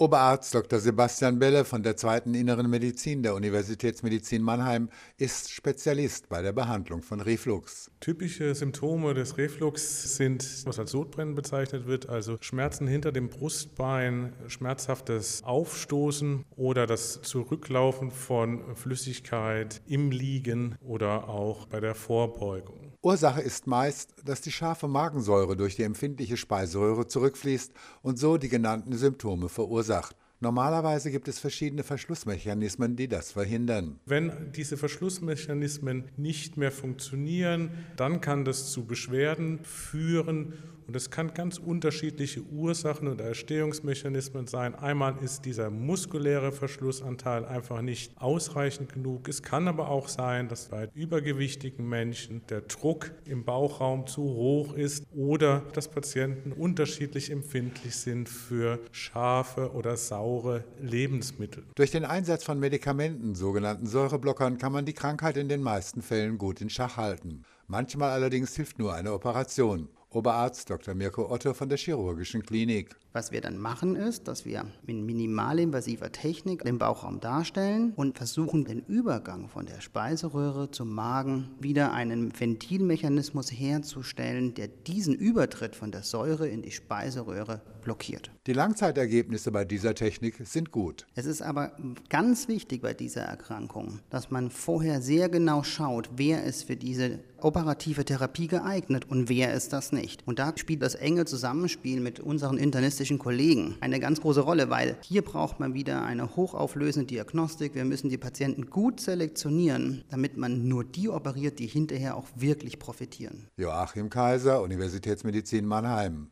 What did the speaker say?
Oberarzt Dr. Sebastian Belle von der zweiten Inneren Medizin der Universitätsmedizin Mannheim ist Spezialist bei der Behandlung von Reflux. Typische Symptome des Reflux sind, was als Sodbrennen bezeichnet wird, also Schmerzen hinter dem Brustbein, schmerzhaftes Aufstoßen oder das Zurücklaufen von Flüssigkeit im Liegen oder auch bei der Vorbeugung. Ursache ist meist, dass die scharfe Magensäure durch die empfindliche Speiseröhre zurückfließt und so die genannten Symptome verursacht. Normalerweise gibt es verschiedene Verschlussmechanismen, die das verhindern. Wenn diese Verschlussmechanismen nicht mehr funktionieren, dann kann das zu Beschwerden führen und es kann ganz unterschiedliche Ursachen und Erstehungsmechanismen sein. Einmal ist dieser muskuläre Verschlussanteil einfach nicht ausreichend genug. Es kann aber auch sein, dass bei übergewichtigen Menschen der Druck im Bauchraum zu hoch ist oder dass Patienten unterschiedlich empfindlich sind für scharfe oder saure Lebensmittel. Durch den Einsatz von Medikamenten, sogenannten Säureblockern, kann man die Krankheit in den meisten Fällen gut in Schach halten. Manchmal allerdings hilft nur eine Operation. Oberarzt Dr. Mirko Otto von der Chirurgischen Klinik. Was wir dann machen ist, dass wir mit minimalinvasiver Technik den Bauchraum darstellen und versuchen den Übergang von der Speiseröhre zum Magen wieder einen Ventilmechanismus herzustellen, der diesen Übertritt von der Säure in die Speiseröhre blockiert. Die Langzeitergebnisse bei dieser Technik sind gut. Es ist aber ganz wichtig bei dieser Erkrankung, dass man vorher sehr genau schaut, wer ist für diese operative Therapie geeignet und wer ist das nicht. Und da spielt das enge Zusammenspiel mit unseren internistischen Kollegen eine ganz große Rolle, weil hier braucht man wieder eine hochauflösende Diagnostik. Wir müssen die Patienten gut selektionieren, damit man nur die operiert, die hinterher auch wirklich profitieren. Joachim Kaiser, Universitätsmedizin Mannheim.